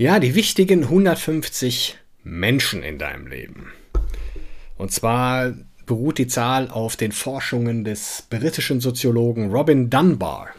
Ja, die wichtigen 150 Menschen in deinem Leben. Und zwar beruht die Zahl auf den Forschungen des britischen Soziologen Robin Dunbar.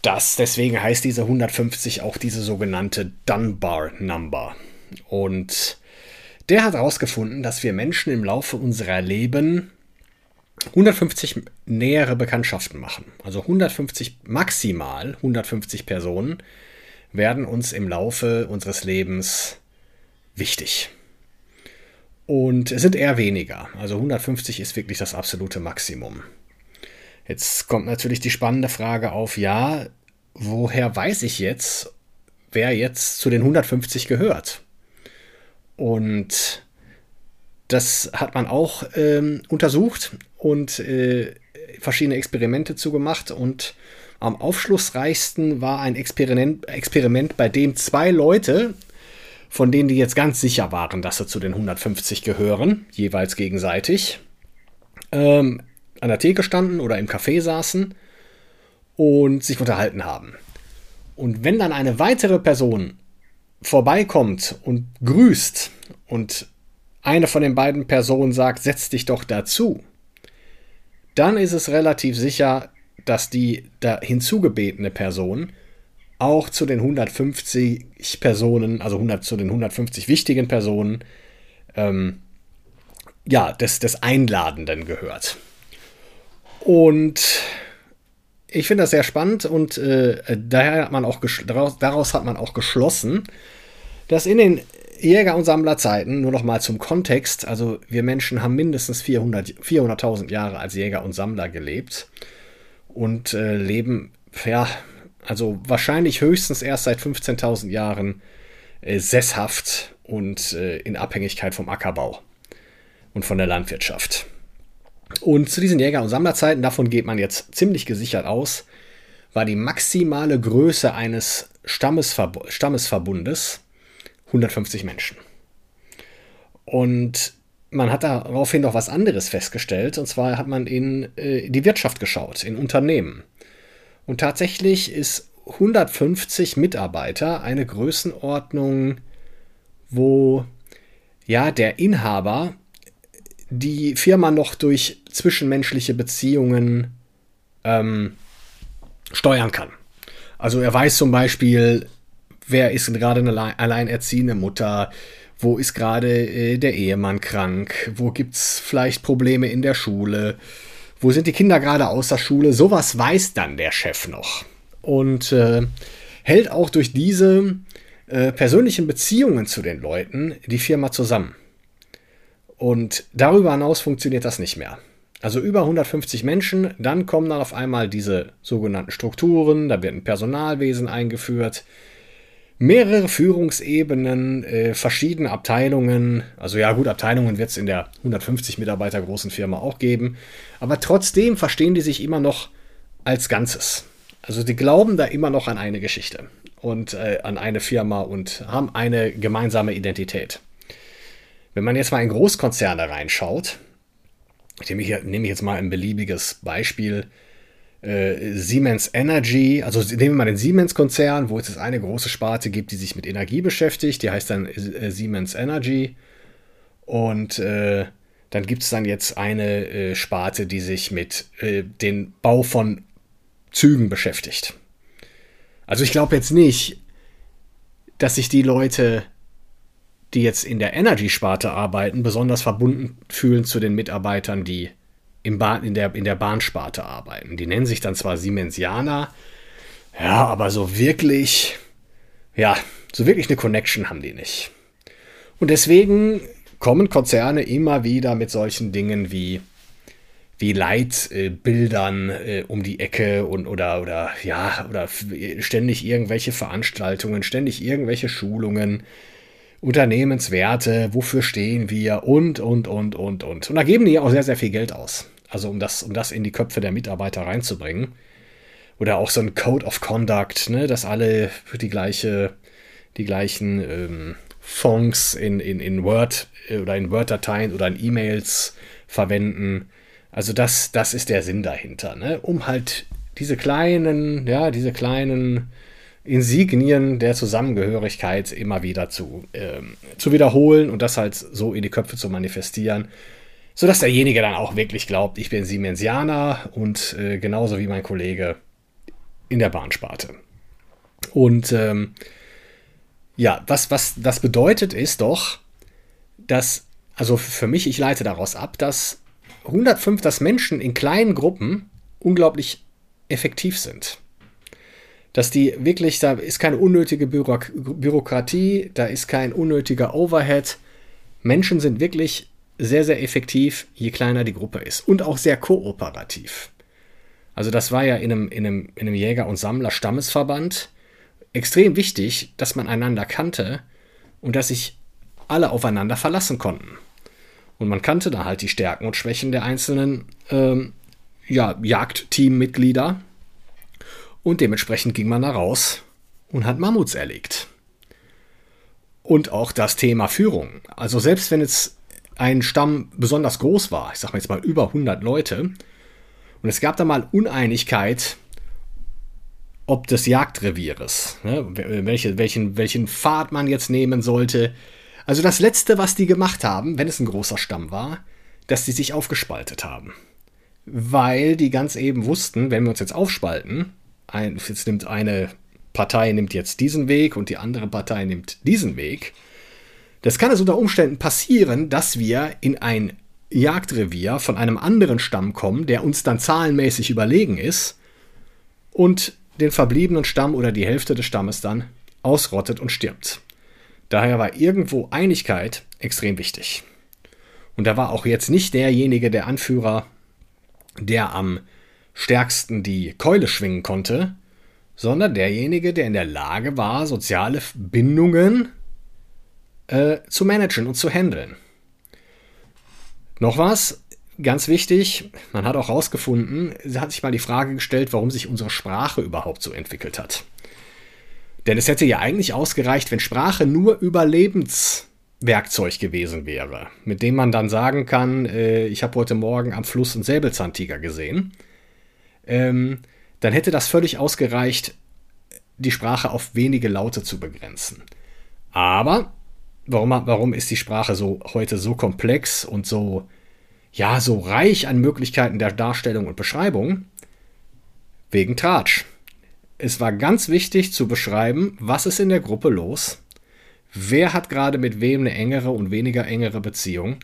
Das deswegen heißt diese 150 auch diese sogenannte Dunbar Number. Und der hat herausgefunden, dass wir Menschen im Laufe unserer Leben 150 nähere Bekanntschaften machen. Also 150 maximal 150 Personen, werden uns im Laufe unseres Lebens wichtig. Und es sind eher weniger. Also 150 ist wirklich das absolute Maximum. Jetzt kommt natürlich die spannende Frage auf, ja, woher weiß ich jetzt, wer jetzt zu den 150 gehört? Und das hat man auch ähm, untersucht und äh, verschiedene Experimente zugemacht und am aufschlussreichsten war ein Experiment, Experiment, bei dem zwei Leute, von denen die jetzt ganz sicher waren, dass sie zu den 150 gehören, jeweils gegenseitig, ähm, an der Theke standen oder im Café saßen und sich unterhalten haben. Und wenn dann eine weitere Person vorbeikommt und grüßt und eine von den beiden Personen sagt, setz dich doch dazu, dann ist es relativ sicher, dass die da hinzugebetene Person auch zu den 150 Personen, also 100, zu den 150 wichtigen Personen, ähm, ja, des, des Einladenden gehört. Und ich finde das sehr spannend und äh, daher hat man auch daraus, daraus hat man auch geschlossen, dass in den Jäger- und Sammlerzeiten, nur noch mal zum Kontext, also wir Menschen haben mindestens 400.000 400 Jahre als Jäger und Sammler gelebt und äh, leben, ja, also wahrscheinlich höchstens erst seit 15.000 Jahren äh, sesshaft und äh, in Abhängigkeit vom Ackerbau und von der Landwirtschaft. Und zu diesen Jäger- und Sammlerzeiten, davon geht man jetzt ziemlich gesichert aus, war die maximale Größe eines Stammesverb Stammesverbundes 150 Menschen. Und man hat daraufhin noch was anderes festgestellt, und zwar hat man in äh, die Wirtschaft geschaut, in Unternehmen. Und tatsächlich ist 150 Mitarbeiter eine Größenordnung, wo ja der Inhaber die Firma noch durch zwischenmenschliche Beziehungen ähm, steuern kann. Also er weiß zum Beispiel, wer ist gerade eine alleinerziehende Mutter, wo ist gerade äh, der Ehemann krank? Wo gibt es vielleicht Probleme in der Schule? Wo sind die Kinder gerade aus der Schule? Sowas weiß dann der Chef noch. Und äh, hält auch durch diese äh, persönlichen Beziehungen zu den Leuten die Firma zusammen. Und darüber hinaus funktioniert das nicht mehr. Also über 150 Menschen, dann kommen dann auf einmal diese sogenannten Strukturen, da wird ein Personalwesen eingeführt, mehrere Führungsebenen, äh, verschiedene Abteilungen. Also ja gut, Abteilungen wird es in der 150 Mitarbeiter großen Firma auch geben. Aber trotzdem verstehen die sich immer noch als Ganzes. Also die glauben da immer noch an eine Geschichte und äh, an eine Firma und haben eine gemeinsame Identität. Wenn man jetzt mal in Großkonzerne reinschaut, nehme ich, nehme ich jetzt mal ein beliebiges Beispiel, äh, Siemens Energy, also nehmen wir mal den Siemens-Konzern, wo es jetzt eine große Sparte gibt, die sich mit Energie beschäftigt, die heißt dann äh, Siemens Energy. Und äh, dann gibt es dann jetzt eine äh, Sparte, die sich mit dem Bau von Zügen beschäftigt. Also ich glaube jetzt nicht, dass sich die Leute, die jetzt in der Energy-Sparte arbeiten, besonders verbunden fühlen zu den Mitarbeitern, die im Bahn, in, der, in der Bahnsparte arbeiten. Die nennen sich dann zwar Siemensianer, ja, aber so wirklich, ja, so wirklich eine Connection haben die nicht. Und deswegen kommen Konzerne immer wieder mit solchen Dingen wie wie Leitbildern äh, um die Ecke und oder oder ja oder ständig irgendwelche Veranstaltungen, ständig irgendwelche Schulungen, Unternehmenswerte, wofür stehen wir und und und und und. Und da geben die auch sehr sehr viel Geld aus. Also um das um das in die Köpfe der Mitarbeiter reinzubringen. Oder auch so ein Code of Conduct, ne, dass alle die gleiche die gleichen ähm, Fonds in, in, in Word äh, oder in Word-Dateien oder in E-Mails verwenden also das, das ist der Sinn dahinter, ne? um halt diese kleinen, ja, diese kleinen Insignien der Zusammengehörigkeit immer wieder zu, ähm, zu wiederholen und das halt so in die Köpfe zu manifestieren, sodass derjenige dann auch wirklich glaubt, ich bin Siemensianer und äh, genauso wie mein Kollege in der Bahnsparte. Und ähm, ja, was, was das bedeutet ist doch, dass, also für mich, ich leite daraus ab, dass 105, dass Menschen in kleinen Gruppen unglaublich effektiv sind. Dass die wirklich, da ist keine unnötige Bürok Bürokratie, da ist kein unnötiger Overhead. Menschen sind wirklich sehr, sehr effektiv, je kleiner die Gruppe ist. Und auch sehr kooperativ. Also das war ja in einem, in einem, in einem Jäger- und Sammler-Stammesverband extrem wichtig, dass man einander kannte und dass sich alle aufeinander verlassen konnten. Und man kannte da halt die Stärken und Schwächen der einzelnen ähm, ja, Jagdteammitglieder. Und dementsprechend ging man da raus und hat Mammuts erlegt. Und auch das Thema Führung. Also selbst wenn jetzt ein Stamm besonders groß war, ich sag mal jetzt mal über 100 Leute, und es gab da mal Uneinigkeit, ob des Jagdrevieres, ne, welche, welchen, welchen Pfad man jetzt nehmen sollte, also das Letzte, was die gemacht haben, wenn es ein großer Stamm war, dass sie sich aufgespaltet haben. Weil die ganz eben wussten, wenn wir uns jetzt aufspalten, ein, jetzt nimmt eine Partei nimmt jetzt diesen Weg und die andere Partei nimmt diesen Weg. Das kann es unter Umständen passieren, dass wir in ein Jagdrevier von einem anderen Stamm kommen, der uns dann zahlenmäßig überlegen ist und den verbliebenen Stamm oder die Hälfte des Stammes dann ausrottet und stirbt. Daher war irgendwo Einigkeit extrem wichtig. Und da war auch jetzt nicht derjenige, der Anführer, der am stärksten die Keule schwingen konnte, sondern derjenige, der in der Lage war, soziale Bindungen äh, zu managen und zu handeln. Noch was, ganz wichtig, man hat auch herausgefunden, sie hat sich mal die Frage gestellt, warum sich unsere Sprache überhaupt so entwickelt hat. Denn es hätte ja eigentlich ausgereicht, wenn Sprache nur Überlebenswerkzeug gewesen wäre, mit dem man dann sagen kann, äh, ich habe heute Morgen am Fluss einen Säbelzahntiger gesehen. Ähm, dann hätte das völlig ausgereicht, die Sprache auf wenige Laute zu begrenzen. Aber warum, warum ist die Sprache so heute so komplex und so ja so reich an Möglichkeiten der Darstellung und Beschreibung? Wegen Tratsch es war ganz wichtig zu beschreiben, was ist in der Gruppe los, wer hat gerade mit wem eine engere und weniger engere Beziehung.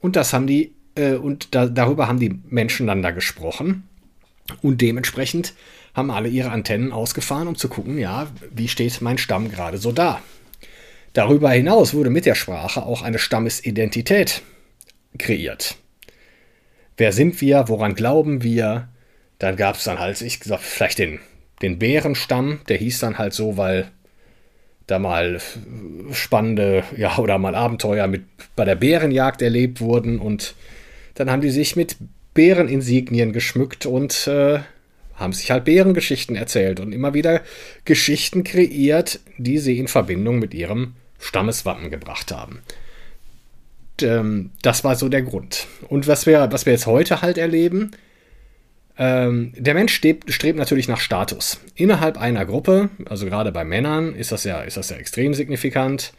Und das haben die, äh, und da, darüber haben die Menschen dann da gesprochen. Und dementsprechend haben alle ihre Antennen ausgefahren, um zu gucken, ja, wie steht mein Stamm gerade so da. Darüber hinaus wurde mit der Sprache auch eine Stammesidentität kreiert. Wer sind wir? Woran glauben wir? Dann gab es dann halt, ich gesagt, vielleicht den den Bärenstamm, der hieß dann halt so, weil da mal spannende, ja, oder mal Abenteuer mit bei der Bärenjagd erlebt wurden und dann haben die sich mit Bäreninsignien geschmückt und äh, haben sich halt Bärengeschichten erzählt und immer wieder Geschichten kreiert, die sie in Verbindung mit ihrem Stammeswappen gebracht haben. Ähm, das war so der Grund. Und was wir, was wir jetzt heute halt erleben, ähm, der Mensch strebt, strebt, natürlich nach Status. Innerhalb einer Gruppe, also gerade bei Männern, ist das, ja, ist das ja extrem signifikant.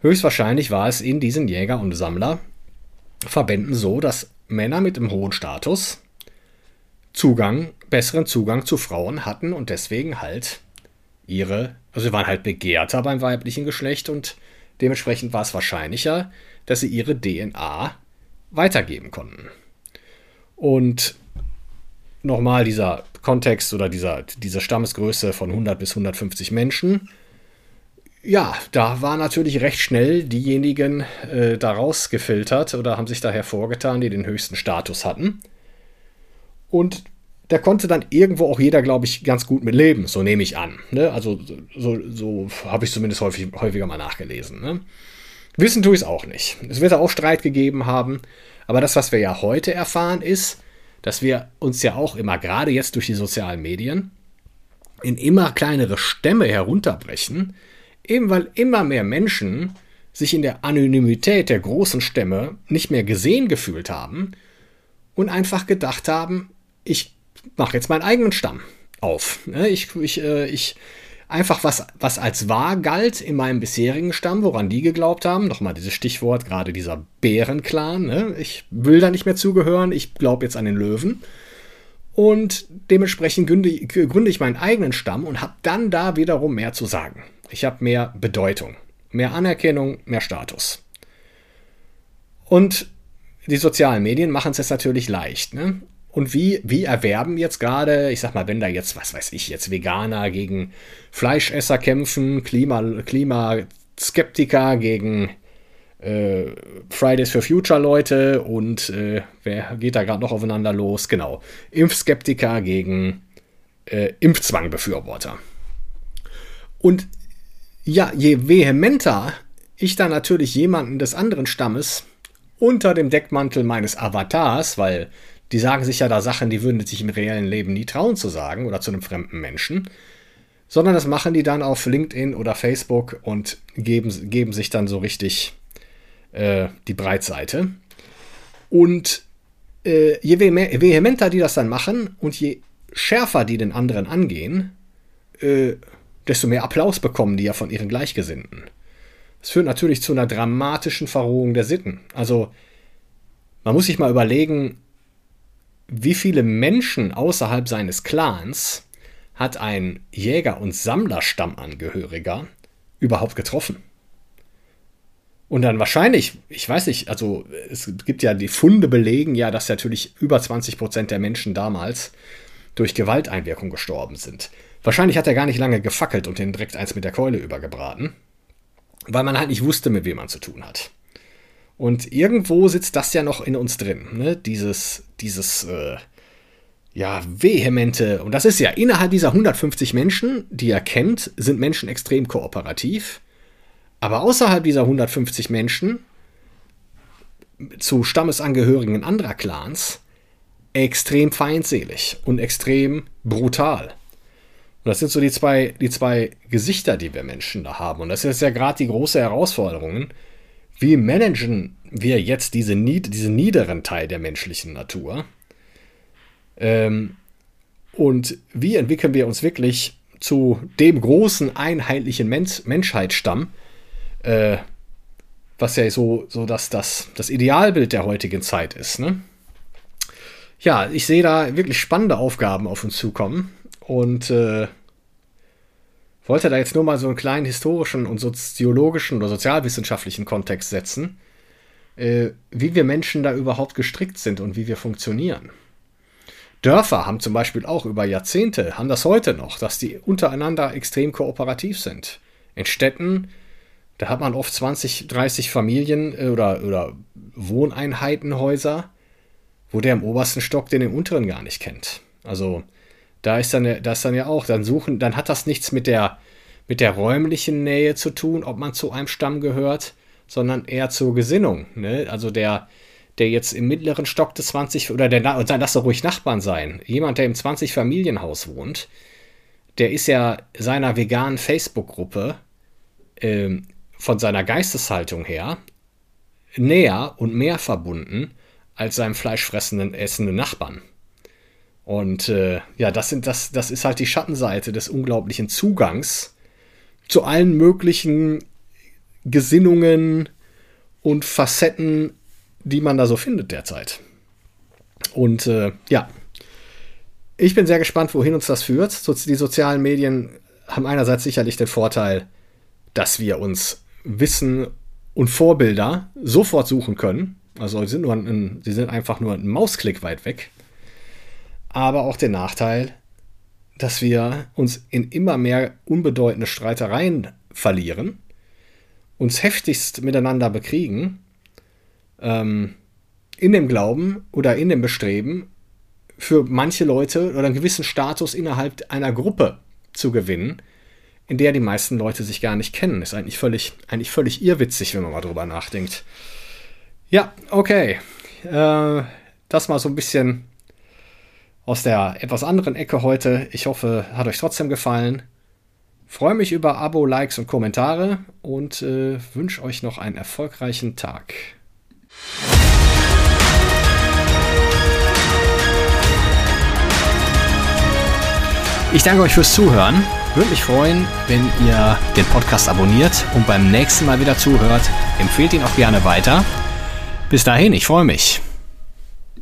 Höchstwahrscheinlich war es in diesen Jäger- und Sammlerverbänden so, dass Männer mit einem hohen Status Zugang, besseren Zugang zu Frauen hatten und deswegen halt ihre, also sie waren halt begehrter beim weiblichen Geschlecht und dementsprechend war es wahrscheinlicher, dass sie ihre DNA weitergeben konnten. Und nochmal dieser Kontext oder dieser, diese Stammesgröße von 100 bis 150 Menschen. ja, da war natürlich recht schnell diejenigen äh, daraus gefiltert oder haben sich da hervorgetan, die den höchsten Status hatten. Und da konnte dann irgendwo auch jeder, glaube ich, ganz gut mit leben, so nehme ich an. Ne? Also so, so habe ich zumindest häufig, häufiger mal nachgelesen. Ne? Wissen tue ich es auch nicht. Es wird auch Streit gegeben haben, aber das, was wir ja heute erfahren, ist, dass wir uns ja auch immer, gerade jetzt durch die sozialen Medien, in immer kleinere Stämme herunterbrechen, eben weil immer mehr Menschen sich in der Anonymität der großen Stämme nicht mehr gesehen gefühlt haben und einfach gedacht haben, ich mache jetzt meinen eigenen Stamm auf. Ne, ich, ich, äh, ich einfach was, was als wahr galt in meinem bisherigen Stamm, woran die geglaubt haben. Nochmal dieses Stichwort, gerade dieser Bärenclan. Ne? Ich will da nicht mehr zugehören, ich glaube jetzt an den Löwen. Und dementsprechend gründe, gründe ich meinen eigenen Stamm und habe dann da wiederum mehr zu sagen. Ich habe mehr Bedeutung, mehr Anerkennung, mehr Status. Und die sozialen Medien machen es jetzt natürlich leicht. Ne? Und wie, wie erwerben jetzt gerade, ich sag mal, wenn da jetzt, was weiß ich, jetzt Veganer gegen Fleischesser kämpfen, Klima, Klimaskeptiker gegen äh, Fridays for Future Leute und äh, wer geht da gerade noch aufeinander los? Genau. Impfskeptiker gegen äh, Impfzwangbefürworter. Und ja, je vehementer ich da natürlich jemanden des anderen Stammes unter dem Deckmantel meines Avatars, weil die sagen sich ja da Sachen, die würden sich im reellen Leben nie trauen zu sagen oder zu einem fremden Menschen. Sondern das machen die dann auf LinkedIn oder Facebook und geben, geben sich dann so richtig äh, die Breitseite. Und äh, je vehementer die das dann machen und je schärfer die den anderen angehen, äh, desto mehr Applaus bekommen die ja von ihren Gleichgesinnten. Das führt natürlich zu einer dramatischen Verrohung der Sitten. Also man muss sich mal überlegen, wie viele Menschen außerhalb seines Clans hat ein Jäger- und Sammlerstammangehöriger überhaupt getroffen? Und dann wahrscheinlich, ich weiß nicht, also es gibt ja die Funde belegen ja, dass natürlich über 20 Prozent der Menschen damals durch Gewalteinwirkung gestorben sind. Wahrscheinlich hat er gar nicht lange gefackelt und den direkt eins mit der Keule übergebraten, weil man halt nicht wusste, mit wem man zu tun hat. Und irgendwo sitzt das ja noch in uns drin, ne? Dieses, dieses, äh, ja, vehemente. Und das ist ja innerhalb dieser 150 Menschen, die er kennt, sind Menschen extrem kooperativ. Aber außerhalb dieser 150 Menschen, zu Stammesangehörigen anderer Clans, extrem feindselig und extrem brutal. Und das sind so die zwei, die zwei Gesichter, die wir Menschen da haben. Und das ist ja gerade die große Herausforderung, wie managen wir jetzt diese, diesen niederen Teil der menschlichen Natur? Ähm, und wie entwickeln wir uns wirklich zu dem großen einheitlichen Mensch Menschheitsstamm, äh, was ja so, so dass das, das Idealbild der heutigen Zeit ist. Ne? Ja, ich sehe da wirklich spannende Aufgaben auf uns zukommen und äh, wollte da jetzt nur mal so einen kleinen historischen und soziologischen oder sozialwissenschaftlichen Kontext setzen, äh, wie wir Menschen da überhaupt gestrickt sind und wie wir funktionieren. Dörfer haben zum Beispiel auch über Jahrzehnte, haben das heute noch, dass die untereinander extrem kooperativ sind. In Städten, da hat man oft 20, 30 Familien äh, oder, oder Wohneinheitenhäuser, wo der im obersten Stock den im unteren gar nicht kennt. Also da ist dann, das ist dann ja auch, dann suchen, dann hat das nichts mit der, mit der räumlichen Nähe zu tun, ob man zu einem Stamm gehört, sondern eher zur Gesinnung. Ne? Also der, der jetzt im mittleren Stock des 20 oder der und lass doch ruhig Nachbarn sein. Jemand, der im 20 Familienhaus wohnt, der ist ja seiner veganen Facebook-Gruppe ähm, von seiner Geisteshaltung her näher und mehr verbunden als seinem fleischfressenden essenden Nachbarn. Und äh, ja, das, sind, das, das ist halt die Schattenseite des unglaublichen Zugangs zu allen möglichen Gesinnungen und Facetten, die man da so findet derzeit. Und äh, ja, ich bin sehr gespannt, wohin uns das führt. Die sozialen Medien haben einerseits sicherlich den Vorteil, dass wir uns Wissen und Vorbilder sofort suchen können. Also sie sind, nur ein, sie sind einfach nur einen Mausklick weit weg aber auch den Nachteil, dass wir uns in immer mehr unbedeutende Streitereien verlieren, uns heftigst miteinander bekriegen, ähm, in dem Glauben oder in dem Bestreben, für manche Leute oder einen gewissen Status innerhalb einer Gruppe zu gewinnen, in der die meisten Leute sich gar nicht kennen. Ist eigentlich völlig, eigentlich völlig irrwitzig, wenn man mal drüber nachdenkt. Ja, okay. Äh, das mal so ein bisschen aus der etwas anderen Ecke heute. Ich hoffe, hat euch trotzdem gefallen. Freue mich über Abo, Likes und Kommentare und äh, wünsche euch noch einen erfolgreichen Tag. Ich danke euch fürs Zuhören. Würde mich freuen, wenn ihr den Podcast abonniert und beim nächsten Mal wieder zuhört. Empfehlt ihn auch gerne weiter. Bis dahin, ich freue mich.